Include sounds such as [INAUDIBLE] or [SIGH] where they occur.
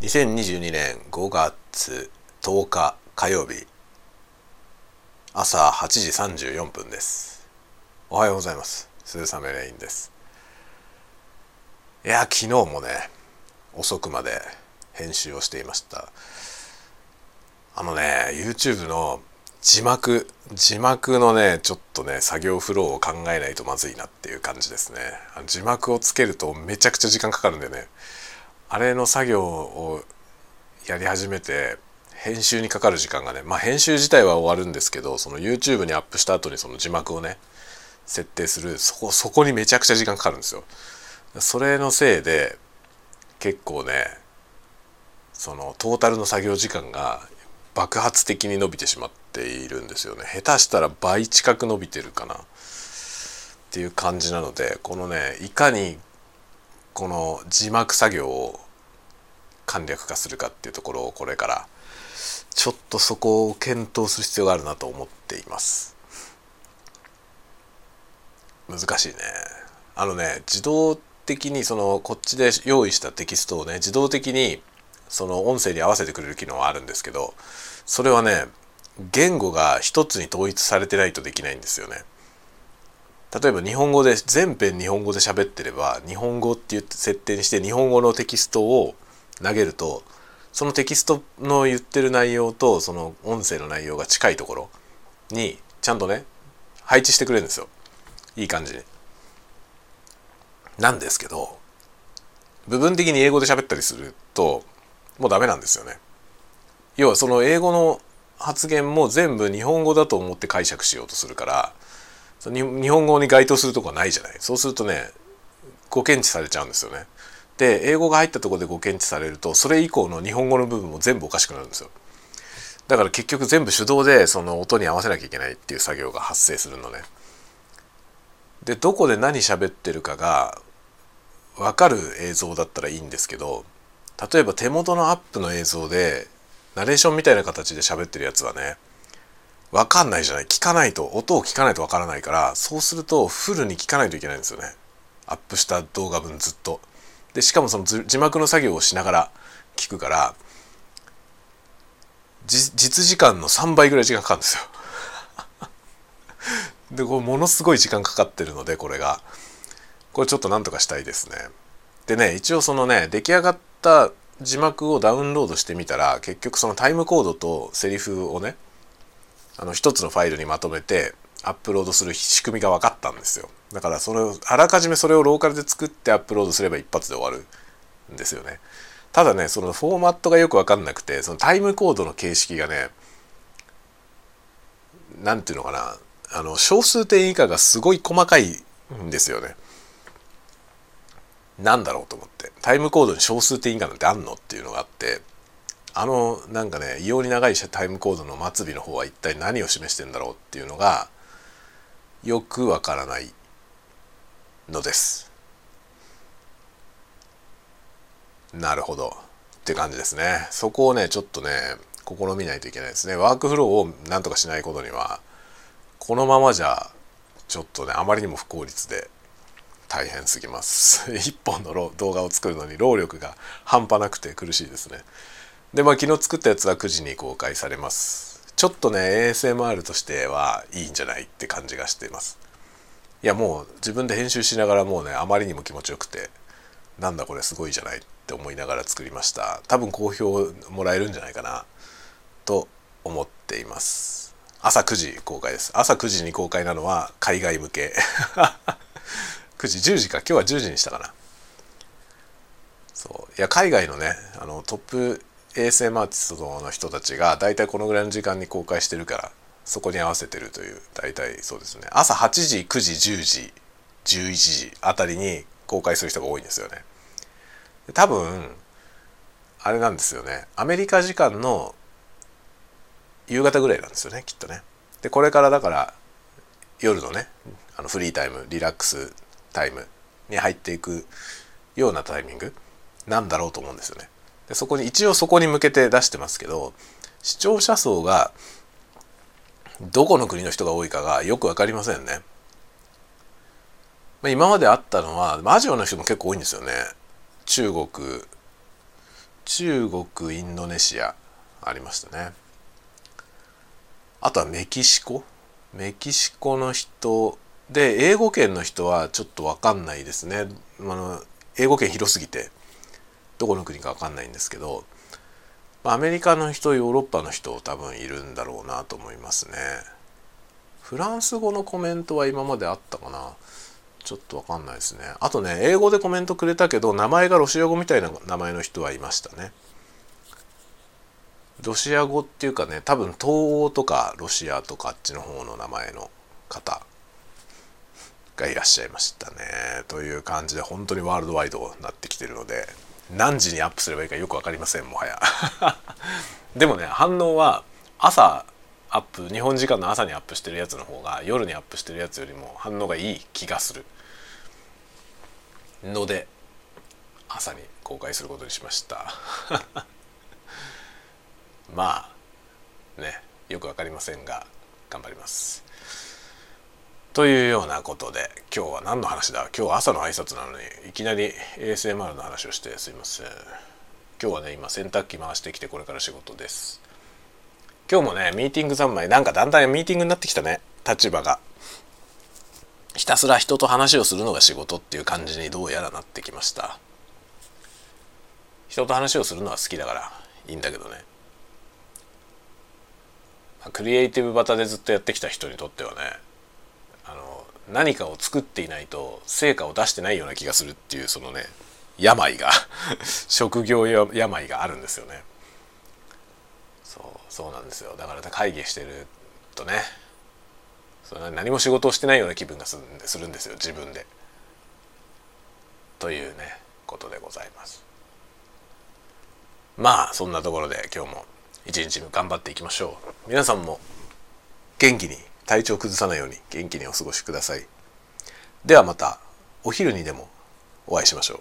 2022年5月10日火曜日朝8時34分です。おはようございます。鈴雨レインです。いや昨日もね遅くまで編集をしていました。あのね YouTube の字幕字幕のねちょっとね作業フローを考えないとまずいなっていう感じですね。字幕をつけるとめちゃくちゃ時間かかるんでね。あれの作業をやり始めて編集にかかる時間がねまあ編集自体は終わるんですけどその YouTube にアップした後にその字幕をね設定するそこそこにめちゃくちゃ時間かかるんですよ。それのせいで結構ねそのトータルの作業時間が爆発的に伸びてしまっているんですよね。下手したら倍近く伸びてるかなっていう感じなのでこのねいかにこの字幕作業を簡略化するかっていうところをこれからちょっとそこを検討する必要があるなと思っています難しいねあのね自動的にそのこっちで用意したテキストをね自動的にその音声に合わせてくれる機能はあるんですけどそれはね言語が一つに統一されてないとできないんですよね。例えば日本語で全編日本語で喋ってれば日本語って言って設定にして日本語のテキストを投げるとそのテキストの言ってる内容とその音声の内容が近いところにちゃんとね配置してくれるんですよいい感じ。なんですけど部分的に英語で喋ったりするともうダメなんですよね。要はその英語の発言も全部日本語だと思って解釈しようとするから日本語に該当するとこはないじゃないそうするとねご検知されちゃうんですよね。で英語が入ったところでご検知されるとそれ以降の日本語の部分も全部おかしくなるんですよ。だから結局全部手動でその音に合わせなきゃいけないっていう作業が発生するのね。でどこで何喋ってるかが分かる映像だったらいいんですけど例えば手元のアップの映像でナレーションみたいな形で喋ってるやつはね分かんないじゃない。聞かないと音を聞かないと分からないからそうするとフルに聞かないといけないんですよね。アップした動画分ずっと。でしかもその字幕の作業をしながら聞くから実時間の3倍ぐらい時間かかるんですよ。[LAUGHS] でこれものすごい時間かかってるのでこれが。これちょっとなんとかしたいですね。でね一応そのね出来上がった字幕をダウンロードしてみたら結局そのタイムコードとセリフをねあの一つのファイルにまとめてアップロードする仕組みが分かったんですよ。だからそれをあらかじめそれをローカルで作ってアップロードすれば一発で終わるんですよね。ただねそのフォーマットがよく分かんなくてそのタイムコードの形式がね何ていうのかなあの小数点以下がすごい細かいんですよね。なんだろうと思って。タイムコードに小数点以下なんてあんのっていうのがあってあのなんかね異様に長いタイムコードの末尾の方は一体何を示してんだろうっていうのがよくわからないのです。なるほどって感じですね。そこをねちょっとね試みないといけないですね。ワークフローをなんとかしないことにはこのままじゃちょっとねあまりにも不効率で大変すぎます [LAUGHS] 一本の動画を作るのに労力が半端なくて苦しいですねでまあ昨日作ったやつは9時に公開されます。ちょっとね ASMR としてはいいんじゃないって感じがしています。いやもう自分で編集しながらもうねあまりにも気持ちよくてなんだこれすごいじゃないって思いながら作りました。多分好評もらえるんじゃないかなと思っています。朝9時公開です。朝9時に公開なのは海外向け。[LAUGHS] 9時10時か。今日は10時にしたかな。そう。いや海外のねあのトップ ASM アーティストの人たちが大体このぐらいの時間に公開してるからそこに合わせてるという大体そうですね。朝8時9時10時11時あたりに公開する人が多いんですよね。多分あれなんですよね。アメリカ時間の夕方ぐらいなんですよねきっとね。でこれからだから夜のねあのフリータイムリラックスタイムに入っていくようなタイミングなんだろうと思うんですよね。でそこに一応そこに向けて出してますけど視聴者層がどこの国の人が多いかがよく分かりませんね。まあ、今まであったのはアジアの人も結構多いんですよね。中国中国インドネシアありましたねあとはメキシコメキシコの人で英語圏の人はちょっと分かんないですねあの英語圏広すぎてどこの国か分かんないんですけどアメリカの人ヨーロッパの人多分いるんだろうなと思いますね。フランス語のコメントは今まであったかな？ちょっと分かんないですね。あとね英語でコメントくれたけど名前がロシア語みたいな名前の人はいましたね。ロシア語っていうかね多分東欧とかロシアとかあっちの方の名前の方がいらっしゃいましたね。という感じで本当にワールドワイドになってきてるので。何時にアップすればいいかよく分かりませんもはや。[LAUGHS] でもね反応は朝アップ日本時間の朝にアップしてるやつの方が夜にアップしてるやつよりも反応がいい気がする。ので朝に公開することにしました。[LAUGHS] まあねよく分かりませんが頑張ります。というようなことで今日は何の話だ？今日は朝の挨拶なのにいきなり ASMR の話をしてすいません。今日はね今洗濯機回してきてこれから仕事です。今日もねミーティング三昧なんかだんだんミーティングになってきたね。立場が。ひたすら人と話をするのが仕事っていう感じにどうやらなってきました。人と話をするのは好きだからいいんだけどね。クリエイティブ型でずっとやってきた人にとってはね何かを作っていないと成果を出してないような気がするっていうそのね病が [LAUGHS] 職業病があるんですよねそうそうなんですよだから会議してるとねそ何も仕事をしてないような気分がするんですよ自分で。というねことでございます。まあそんなところで今日も一日頑張っていきましょう。皆さんも元気に体調崩さないように元気にお過ごしください。ではまたお昼にでもお会いしましょう。